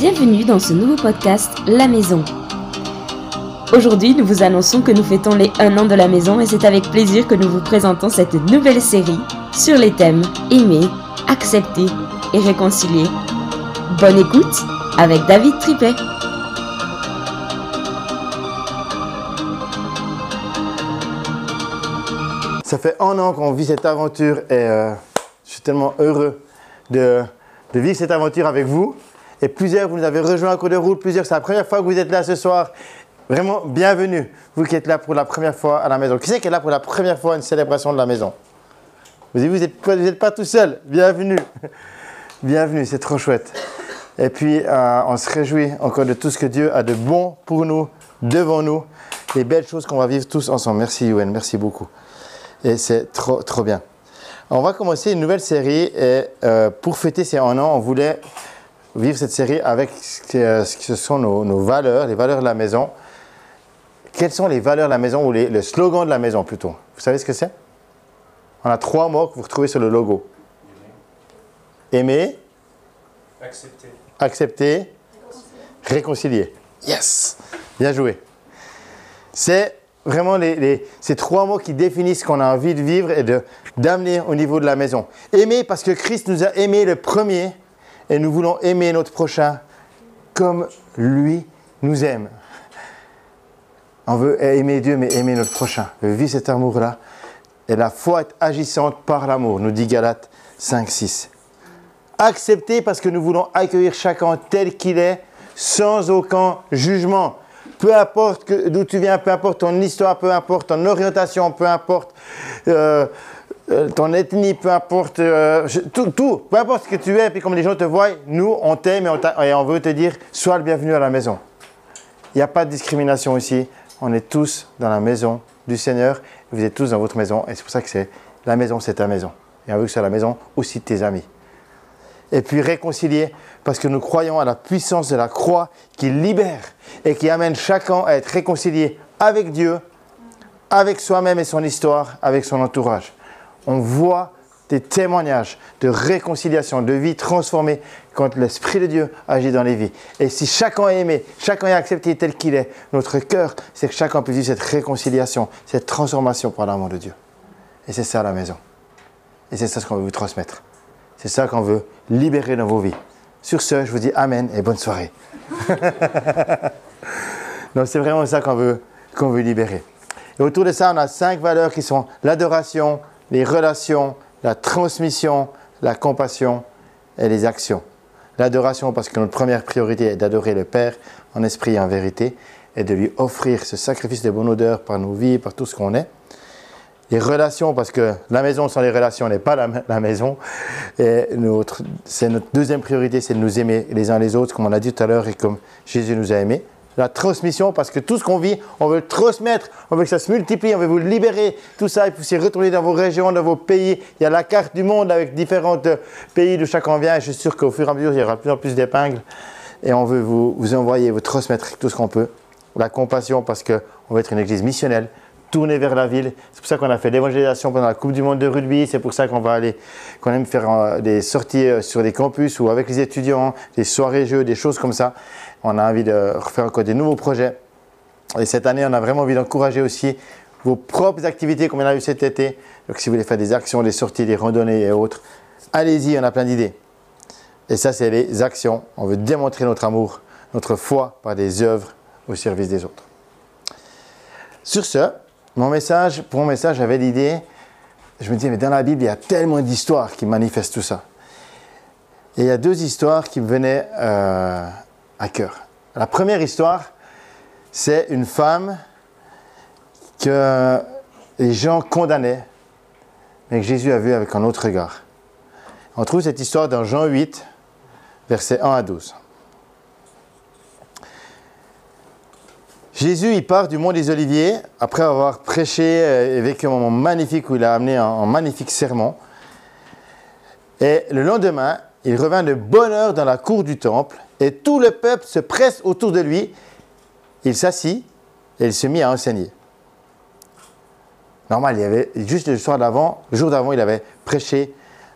Bienvenue dans ce nouveau podcast La Maison. Aujourd'hui, nous vous annonçons que nous fêtons les 1 an de la maison et c'est avec plaisir que nous vous présentons cette nouvelle série sur les thèmes aimer, accepter et réconcilier. Bonne écoute avec David Tripet. Ça fait un an qu'on vit cette aventure et euh, je suis tellement heureux de, de vivre cette aventure avec vous. Et plusieurs, vous nous avez rejoints en cours de route, plusieurs, c'est la première fois que vous êtes là ce soir. Vraiment, bienvenue, vous qui êtes là pour la première fois à la maison. Qui c'est qui est là pour la première fois à une célébration de la maison? Vous n'êtes vous êtes pas tout seul, bienvenue. Bienvenue, c'est trop chouette. Et puis, euh, on se réjouit encore de tout ce que Dieu a de bon pour nous, devant nous, les belles choses qu'on va vivre tous ensemble. Merci, Youen, merci beaucoup. Et c'est trop, trop bien. On va commencer une nouvelle série et euh, pour fêter ces un an, on voulait vivre cette série avec ce que, ce que sont nos, nos, valeurs, les valeurs de la maison. Quelles sont les valeurs de la maison ou les, le slogan de la maison plutôt? Vous savez ce que c'est? On a trois mots que vous retrouvez sur le logo. Aimer. Accepter. Accepter. Réconcilier. Yes Bien joué. C'est vraiment les, les, ces trois mots qui définissent ce qu'on a envie de vivre et d'amener au niveau de la maison. Aimer parce que Christ nous a aimé le premier et nous voulons aimer notre prochain comme lui nous aime. On veut aimer Dieu, mais aimer notre prochain. Vivre cet amour-là. Et la foi est agissante par l'amour, nous dit Galates 5, 6. Accepter parce que nous voulons accueillir chacun tel qu'il est, sans aucun jugement. Peu importe d'où tu viens, peu importe ton histoire, peu importe ton orientation, peu importe euh, ton ethnie, peu importe euh, tout, peu importe ce que tu es, puis comme les gens te voient, nous, on t'aime et, et, on veut te dire, sois le bienvenu à la maison. Il n'y a pas de discrimination ici. On est tous dans la maison du Seigneur. Vous êtes tous dans votre maison. Et c'est pour ça que c'est la maison, c'est ta maison. Et on veut que c'est la maison aussi de tes amis. Et puis réconcilier, parce que nous croyons à la puissance de la croix qui libère et qui amène chacun à être réconcilié avec Dieu, avec soi-même et son histoire, avec son entourage. On voit des témoignages de réconciliation, de vie transformée quand l'Esprit de Dieu agit dans les vies. Et si chacun est aimé, chacun est accepté tel qu'il est, notre cœur, c'est que chacun puisse vivre cette réconciliation, cette transformation par l'amour de Dieu. Et c'est ça la maison. Et c'est ça ce qu'on veut vous transmettre. C'est ça qu'on veut libérer dans vos vies. Sur ce, je vous dis Amen et bonne soirée. Donc c'est vraiment ça qu'on veut, qu'on veut libérer. Et autour de ça, on a cinq valeurs qui sont l'adoration, les relations, la transmission, la compassion et les actions. L'adoration parce que notre première priorité est d'adorer le Père en esprit et en vérité et de lui offrir ce sacrifice de bonne odeur par nos vies, par tout ce qu'on est. Les relations, parce que la maison sans les relations n'est pas la, maison. Et notre, c'est notre deuxième priorité, c'est de nous aimer les uns les autres, comme on l'a dit tout à l'heure, et comme Jésus nous a aimés. La transmission, parce que tout ce qu'on vit, on veut le transmettre, on veut que ça se multiplie, on veut vous libérer, tout ça, et puis retourner dans vos régions, dans vos pays. Il y a la carte du monde avec différents pays d'où chacun vient, et je suis sûr qu'au fur et à mesure, il y aura de plus en plus d'épingles. Et on veut vous, vous envoyer, vous transmettre tout ce qu'on peut. La compassion, parce qu'on veut être une église missionnelle, tourner vers la ville. C'est pour ça qu'on a fait l'évangélisation pendant la Coupe du Monde de rugby. C'est pour ça qu'on va aller, qu'on aime faire des sorties sur des campus ou avec les étudiants, des soirées jeux, des choses comme ça. On a envie de refaire encore des nouveaux projets. Et cette année, on a vraiment envie d'encourager aussi vos propres activités comme on a eu cet été. Donc si vous voulez faire des actions, des sorties, des randonnées et autres, allez-y, on a plein d'idées. Et ça, c'est les actions. On veut démontrer notre amour, notre foi par des œuvres au service des autres. Sur ce, mon message, pour mon message, j'avais l'idée, je me disais, mais dans la Bible, il y a tellement d'histoires qui manifestent tout ça. Et il y a deux histoires qui me venaient euh, à cœur. La première histoire, c'est une femme que les gens condamnaient, mais que Jésus a vue avec un autre regard. On trouve cette histoire dans Jean 8, versets 1 à 12. Jésus, il part du mont des Oliviers après avoir prêché et vécu un moment magnifique où il a amené un, un magnifique sermon. Et le lendemain, il revint de bonne heure dans la cour du temple et tout le peuple se presse autour de lui. Il s'assit et il se mit à enseigner. Normal, il y avait juste le soir d'avant, le jour d'avant, il avait prêché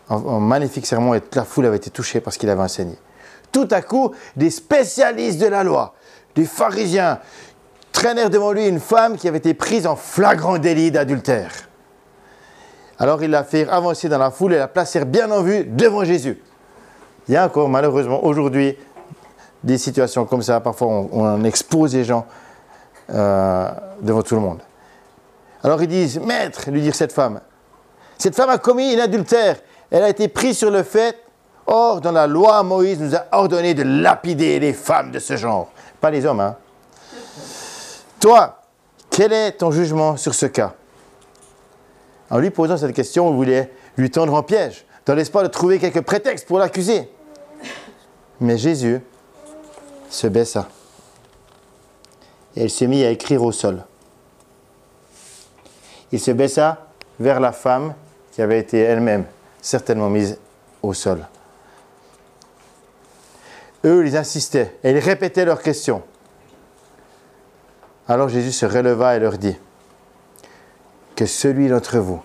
un, un magnifique sermon et toute la foule avait été touchée parce qu'il avait enseigné. tout à coup, des spécialistes de la loi, des pharisiens, traînèrent devant lui une femme qui avait été prise en flagrant délit d'adultère. Alors ils la firent avancer dans la foule et la placèrent bien en vue devant Jésus. Il y a encore malheureusement aujourd'hui des situations comme ça. Parfois on, expose les gens euh, devant tout le monde. Alors ils disent, Maître, lui dire cette femme, cette femme a commis un adultère. Elle a été prise sur le fait. Or, dans la loi, Moïse nous a ordonné de lapider les femmes de ce genre. Pas les hommes, hein. Toi, quel est ton jugement sur ce cas? En lui posant cette question, on voulait lui tendre en piège, dans l'espoir de trouver quelques prétextes pour l'accuser. Mais Jésus se baissa et il se mit à écrire au sol. Il se baissa vers la femme qui avait été elle-même certainement mise au sol. Eux, ils insistaient et ils répétaient leurs questions. Alors Jésus se releva et leur dit, que celui d'entre vous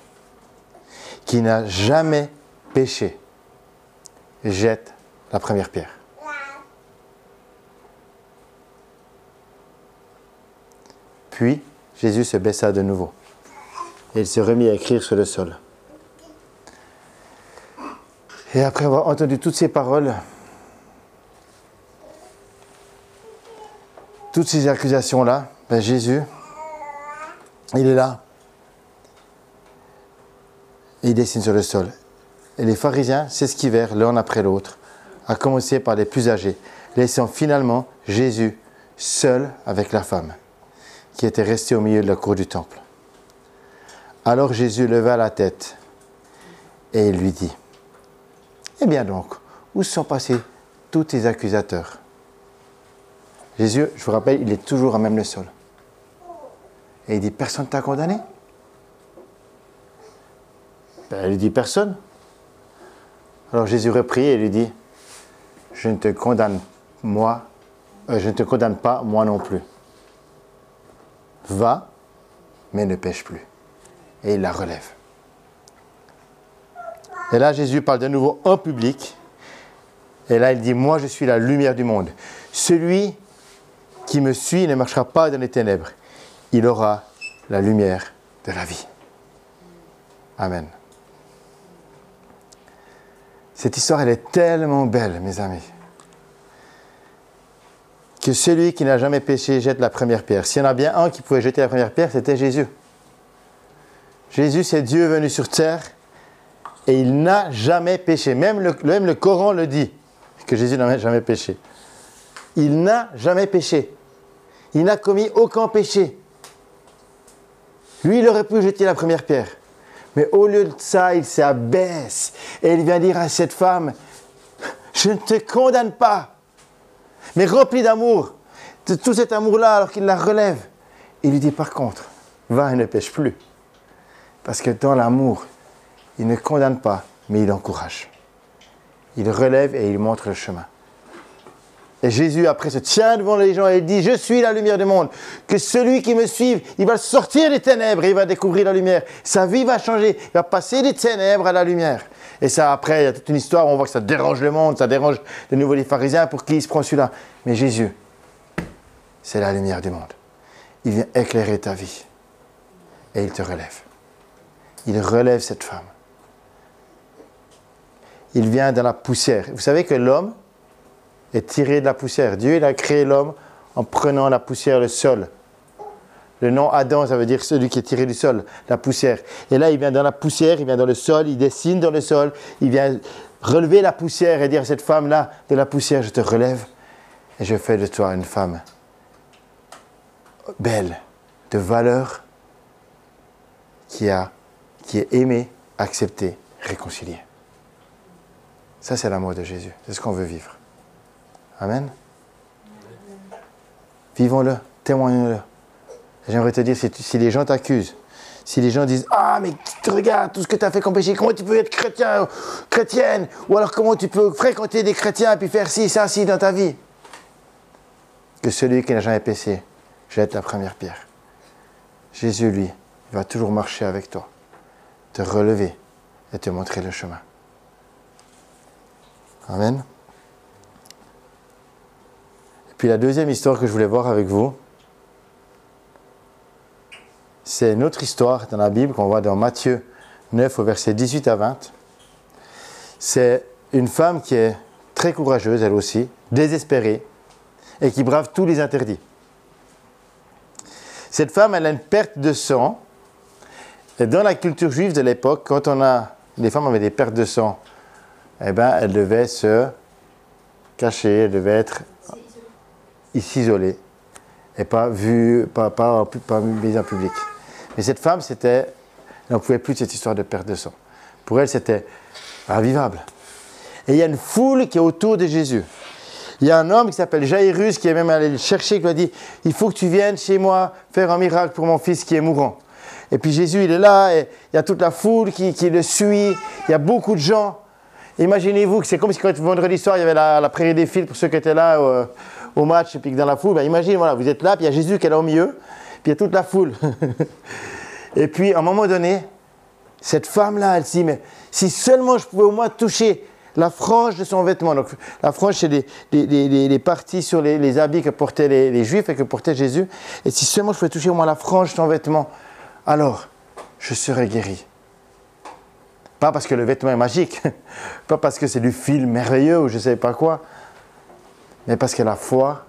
qui n'a jamais péché jette la première pierre. Puis Jésus se baissa de nouveau et il se remit à écrire sur le sol. Et après avoir entendu toutes ces paroles, toutes ces accusations-là, ben Jésus, il est là. Il dessine sur le sol. Et les pharisiens s'esquivèrent l'un après l'autre, à commencer par les plus âgés, laissant finalement Jésus seul avec la femme, qui était restée au milieu de la cour du temple. Alors Jésus leva la tête et il lui dit, Eh bien donc, où sont passés tous tes accusateurs? Jésus, je vous rappelle, il est toujours à même le sol. Et il dit, personne t'a condamné? Ben, Il dit, personne. Alors Jésus reprit et lui dit, je ne te condamne, moi, euh, je ne te condamne pas, moi non plus. Va, mais ne pêche plus et il la relève. Et là, Jésus parle de nouveau en public. Et là, il dit, moi, je suis la lumière du monde. Celui qui me suit ne marchera pas dans les ténèbres. Il aura la lumière de la vie. Amen. Cette histoire, elle est tellement belle, mes amis, que celui qui n'a jamais péché jette la première pierre. S'il y en a bien un qui pouvait jeter la première pierre, c'était Jésus. Jésus, c'est Dieu venu sur terre et il n'a jamais péché. Même le, même le Coran le dit, que Jésus n'a jamais péché. Il n'a jamais péché. Il n'a commis aucun péché. Lui, il aurait pu jeter la première pierre. Mais au lieu de ça, il s'abaisse et il vient dire à cette femme, je ne te condamne pas, mais rempli d'amour, de tout cet amour-là, alors qu'il la relève. Il lui dit par contre, va et ne pêche plus. Parce que dans l'amour, il ne condamne pas, mais il encourage. Il relève et il montre le chemin. Et Jésus, après, se tient devant les gens et dit, je suis la lumière du monde. Que celui qui me suive, il va sortir des ténèbres et il va découvrir la lumière. Sa vie va changer. Il va passer des ténèbres à la lumière. Et ça, après, il y a toute une histoire où on voit que ça dérange le monde, ça dérange de nouveau les pharisiens pour qui il se prend celui-là. Mais Jésus, c'est la lumière du monde. Il vient éclairer ta vie. Et il te relève il relève cette femme. Il vient dans la poussière. Vous savez que l'homme est tiré de la poussière. Dieu il a créé l'homme en prenant la poussière, le sol. Le nom Adam, ça veut dire celui qui est tiré du sol, la poussière. Et là, il vient dans la poussière, il vient dans le sol, il dessine dans le sol, il vient relever la poussière et dire à cette femme-là, de la poussière, je te relève et je fais de toi une femme belle, de valeur, qui a qui est aimé, accepté, réconcilié. Ça, c'est l'amour de Jésus. C'est ce qu'on veut vivre. Amen. Vivons-le, témoignons-le. J'aimerais te dire, si, les gens t'accusent, si les gens disent Ah, mais tu regardes tout ce que tu as fait comme péché, comment tu peux être chrétien, chrétienne? Ou alors comment tu peux fréquenter des chrétiens et puis faire ci, ça, ci dans ta vie? Que celui qui n'a jamais péché jette la première pierre. Jésus, lui, va toujours marcher avec toi te relever et te montrer le chemin. Amen. Puis la deuxième histoire que je voulais voir avec vous, c'est une autre histoire dans la Bible qu'on voit dans Matthieu 9 au verset 18 à 20. C'est une femme qui est très courageuse, elle aussi, désespérée, et qui brave tous les interdits. Cette femme, elle a une perte de sang. Et dans la culture juive de l'époque, quand on a, les femmes avaient des pertes de sang, eh ben, elles devaient se cacher, elles devaient être isolées et pas vues, pas, pas, pas en public. Mais cette femme, c'était, elle n'en pouvait plus de cette histoire de perte de sang. Pour elle, c'était invivable. Et il y a une foule qui est autour de Jésus. Il y a un homme qui s'appelle Jairus qui est même allé le chercher, qui lui a dit Il faut que tu viennes chez moi faire un miracle pour mon fils qui est mourant. Et puis Jésus, il est là, et il y a toute la foule qui, le suit, il y a beaucoup de gens. Imaginez-vous que c'est comme si quand vendredi soir, il y avait la, prairie des fils pour ceux qui étaient là au, au match, et puis que dans la foule, ben imaginez, voilà, vous êtes là, puis il y a Jésus qui est là au milieu, puis il y a toute la foule. et puis, à un moment donné, cette femme-là, elle dit, mais si seulement je pouvais au moins toucher la frange de son vêtement. Donc, la frange, c'est les, parties sur les, habits que portaient les, Juifs et que portait Jésus. Et si seulement je pouvais toucher au moins la frange de son vêtement, alors je serais guéri. Pas parce que le vêtement est magique, pas parce que c'est du fil merveilleux ou je ne sais pas quoi, mais parce qu'elle a foi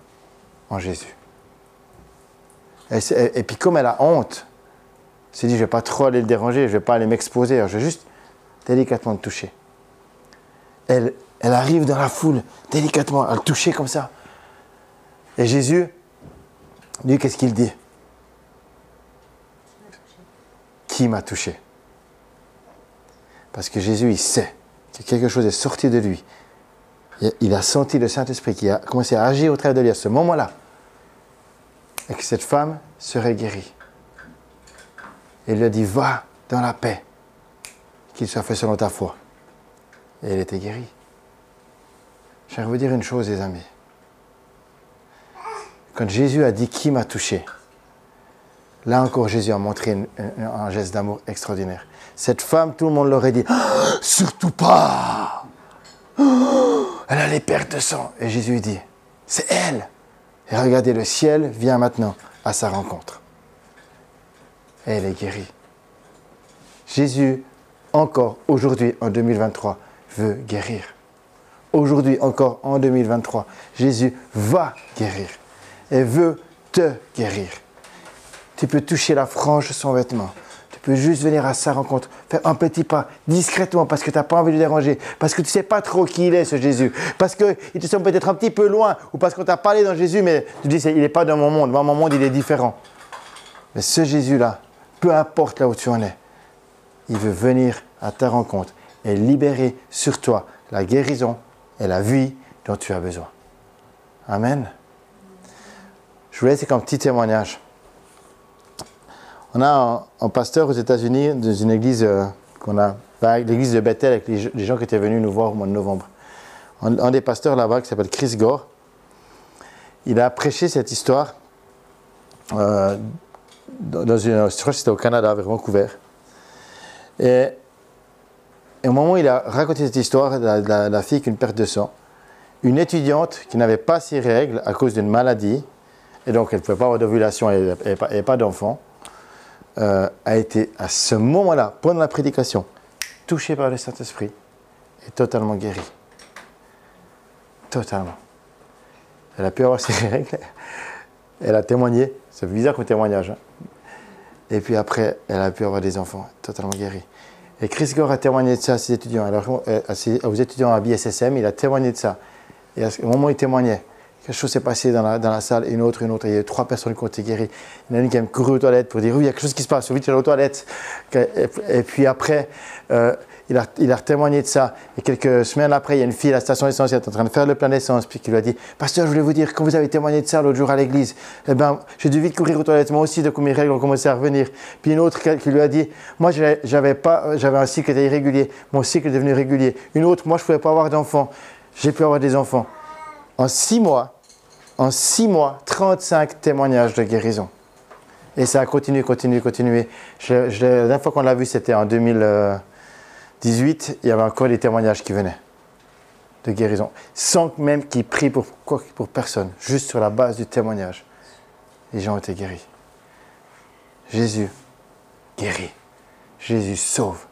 en Jésus. Et, puis comme elle a honte, elle s'est dit, je ne vais pas trop aller le déranger, je ne vais pas aller m'exposer, je vais juste délicatement le toucher. Elle, elle arrive dans la foule, délicatement, à le toucher comme ça. Et Jésus, lui, qu'est-ce qu'il dit? Qui m'a touché? Parce que Jésus, il sait que quelque chose est sorti de lui. Il a senti le Saint-Esprit qui a commencé à agir au travers de lui à ce moment-là. Et que cette femme serait guérie. Et il lui a dit, va dans la paix, qu'il soit fait selon ta foi. Et elle était guérie. Je vous dire une chose, les amis. Quand Jésus a dit qui m'a touché, là encore Jésus a montré un geste d'amour extraordinaire. Cette femme, tout le monde l'aurait dit, surtout pas. Elle a les pertes de sang. Et Jésus dit, c'est elle. Et regardez, le ciel vient maintenant à sa rencontre. Elle est guérie. Jésus, encore aujourd'hui, en 2023, veut guérir. Aujourd'hui encore, en 2023, Jésus va guérir et veut te guérir. Tu peux toucher la frange de son vêtement. Tu peux juste venir à sa rencontre, faire un petit pas discrètement parce que tu n'as pas envie de déranger, parce que tu ne sais pas trop qui il est ce Jésus, parce qu'il te semble peut-être un petit peu loin, ou parce qu'on t'a parlé dans Jésus, mais tu dis il n'est pas dans mon monde, dans mon monde il est différent. Mais ce Jésus-là, peu importe là où tu en es, il veut venir à ta rencontre et libérer sur toi la guérison et la vie dont tu as besoin. Amen. Je voulais laisser comme petit témoignage. On a un, pasteur aux États-Unis dans une église euh, qu'on a, l'église de Bethel, avec les, gens qui étaient venus nous voir au mois de novembre. Un, des pasteurs là-bas qui s'appelle Chris Gore, il a prêché cette histoire euh, dans une, je crois que c'était au Canada, vers Vancouver. Et au moment où il a raconté cette histoire la, fille qui a une perte de sang, une étudiante qui n'avait pas ses règles à cause d'une maladie, et donc elle ne pouvait pas avoir d'ovulation et, pas, d'enfant, euh, a été à ce moment-là, pendant la prédication, touchée par le Saint-Esprit et totalement guérie. Totalement. Elle a pu avoir ses règles, elle a témoigné, c'est bizarre comme témoignage. Hein. Et puis après, elle a pu avoir des enfants, totalement guérie. Et Chris Gore a témoigné de ça à ses étudiants. Alors, euh, aux étudiants à BSSM, il a témoigné de ça. Et au moment où il témoignait, quelque chose s'est passé dans la, dans la, salle, une autre, une autre. Il y a trois personnes qui ont été guéries. Il y en a une qui a couru aux toilettes pour dire oui, il y a quelque chose qui se passe, vite, est aux toilettes. Et, puis après, euh, il a, il a témoigné de ça. Et quelques semaines après, il y a une fille à la station d'essence qui est en train de faire le plein d'essence, puis qui lui a dit Pasteur, je voulais vous dire, quand vous avez témoigné de ça l'autre jour à l'église, eh ben, j'ai dû vite courir aux toilettes, moi aussi, de mes règles ont commencé à revenir. Puis une autre qui lui a dit Moi, j'avais un cycle qui était irrégulier, mon cycle est devenu régulier. Une autre, moi, je ne pouvais pas avoir d'enfants, j'ai pu avoir des enfants. En six mois, en six mois, 35 témoignages de guérison. Et ça a continué, continué, continué. la dernière fois qu'on l'a vu, c'était en 2000. 18, il y avait encore des témoignages qui venaient. de guérison, sans même qu'ils prient pour, pour personne, juste sur la base du témoignage. Les gens ont été guéris. Jésus guérit. Jésus sauve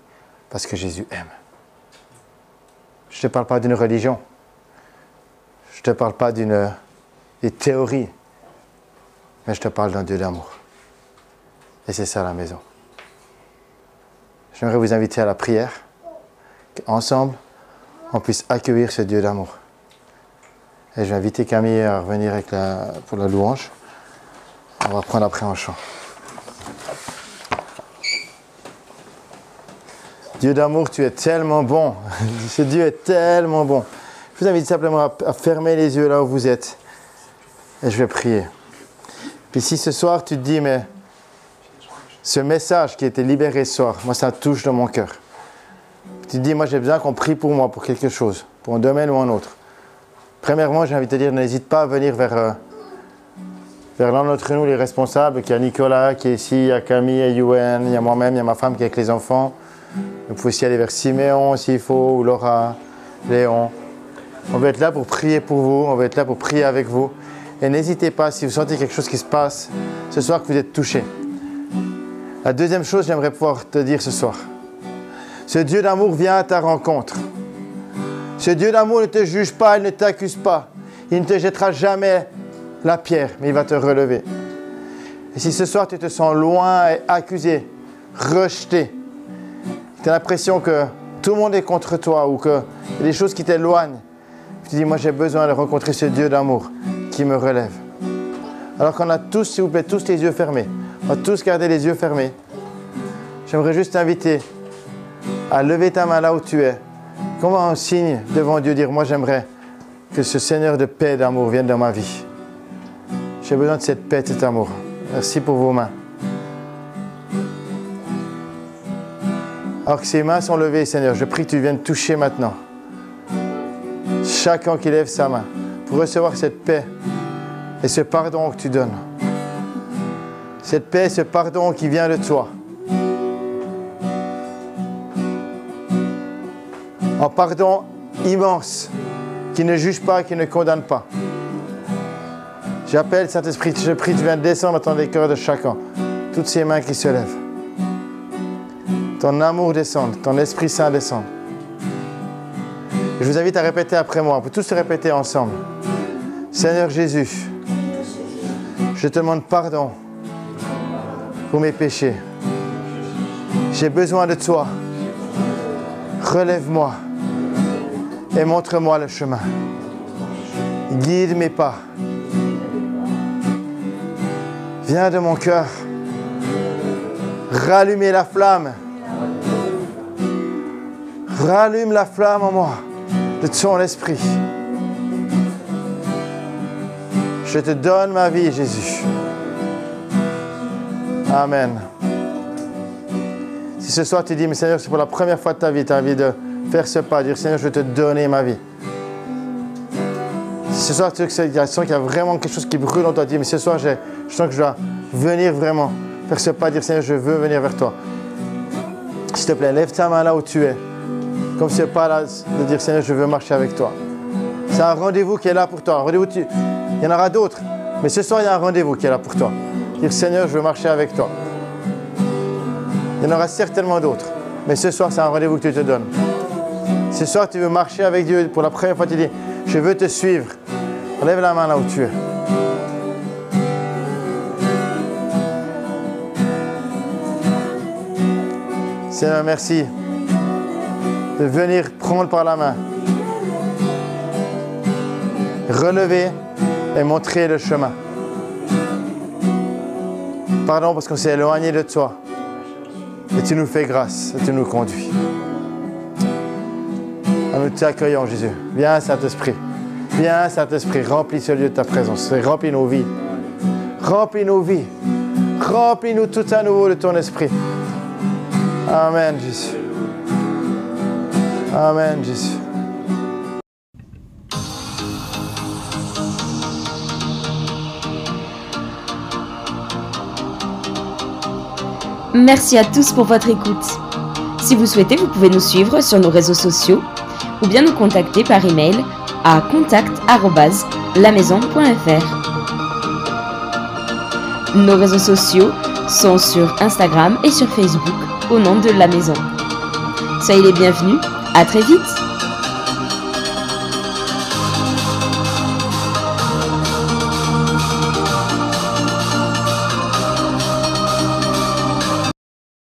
parce que Jésus aime. Je ne parle pas d'une religion. Je ne te parle pas d'une théorie. Mais je te parle d'un Dieu d'amour. Et c'est ça la maison. J'aimerais vous inviter à la prière, qu'ensemble, on puisse accueillir ce Dieu d'amour. Et je vais inviter Camille à revenir pour la louange. On va prendre après en chant. Dieu d'amour, tu es tellement bon. Ce Dieu est tellement bon. Je vous invite simplement à, fermer les yeux là où vous êtes. Et je vais prier. Puis si ce soir tu te dis, mais ce message qui a été libéré ce soir, moi ça touche dans mon cœur. Tu te dis, moi j'ai besoin qu'on prie pour moi, pour quelque chose, pour un domaine ou un autre. Premièrement, j'ai envie de te dire, n'hésite pas à venir vers, euh, vers l'un d'entre nous, les responsables, qu'il y a Nicolas qui est ici, il y a Camille, il y a Yuen, il y a moi-même, il y a ma femme qui est avec les enfants. Vous pouvez aussi aller vers Siméon s'il faut, ou Laura, Léon. On va être là pour prier pour vous, on va être là pour prier avec vous. Et n'hésitez pas, si vous sentez quelque chose qui se passe ce soir, que vous êtes touché. La deuxième chose, j'aimerais pouvoir te dire ce soir. Ce Dieu d'amour vient à ta rencontre. Ce Dieu d'amour ne te juge pas, il ne t'accuse pas. Il ne te jettera jamais la pierre, mais il va te relever. Et si ce soir tu te sens loin et accusé, rejeté, tu as l'impression que tout le monde est contre toi ou qu'il y a des choses qui t'éloignent, tu dis, moi j'ai besoin de rencontrer ce Dieu d'amour qui me relève. Alors qu'on a tous, s'il vous plaît, tous les yeux fermés. On va tous garder les yeux fermés. J'aimerais juste t'inviter à lever ta main là où tu es. Comment un signe devant Dieu dire, moi j'aimerais que ce Seigneur de paix et d'amour vienne dans ma vie. J'ai besoin de cette paix et cet amour. Merci pour vos mains. Alors que ces mains sont levées, Seigneur, je prie que tu viennes toucher maintenant. Chacun qui lève sa main pour recevoir cette paix et ce pardon que tu donnes. Cette paix, ce pardon qui vient de toi. Un pardon immense qui ne juge pas, qui ne condamne pas. J'appelle Saint-Esprit, je prie, tu viens descendre dans les cœurs de chacun. Toutes ces mains qui se lèvent. Ton amour descende, ton Esprit Saint descend. Je vous invite à répéter après moi. On peut tous répéter ensemble. Seigneur Jésus, je te demande pardon pour mes péchés. J'ai besoin de toi. Relève-moi et montre-moi le chemin. Guide mes pas. Viens de mon cœur. Rallumer la flamme. Rallume la flamme en moi de ton esprit. Je te donne ma vie, Jésus. Amen. Si ce soir tu dis, mais Seigneur, c'est pour la première fois de ta vie, tu as envie de faire ce pas, dire Seigneur, je vais te donner ma vie. Si ce soir tu sens qu'il y a vraiment quelque chose qui brûle en toi, dis, mais ce soir, je sens que je dois venir vraiment faire ce pas, dire Seigneur, je veux venir vers toi. S'il te plaît, lève ta main là où tu es. Comme ce pas là de dire Seigneur, je veux marcher avec toi. C'est un rendez-vous qui est là pour toi. rendez-vous, il y en aura d'autres. Mais ce soir, il y a un rendez-vous qui est là pour toi. Dire Seigneur, je veux marcher avec toi. Il y en aura certainement d'autres. Mais ce soir, c'est un rendez-vous que tu te donnes. Ce soir, tu veux marcher avec Dieu. Pour la première fois, tu dis, je veux te suivre. Lève la main là où tu es. Seigneur, merci de venir prendre par la main, relever et montrer le chemin. Pardon parce qu'on s'est éloigné de toi. Et tu nous fais grâce et tu nous conduis. Nous t'accueillons, Jésus. Viens, Saint-Esprit. Viens, Saint-Esprit. Remplis ce lieu de ta présence. Remplis nos vies. Remplis nos vies. Remplis-nous tout à nouveau de ton esprit. Amen, Jésus. Amen, Jésus. Merci à tous pour votre écoute. Si vous souhaitez, vous pouvez nous suivre sur nos réseaux sociaux ou bien nous contacter par email à contact@lamaison.fr. Nos réseaux sociaux sont sur Instagram et sur Facebook au nom de La Maison. Soyez les bienvenus, à très vite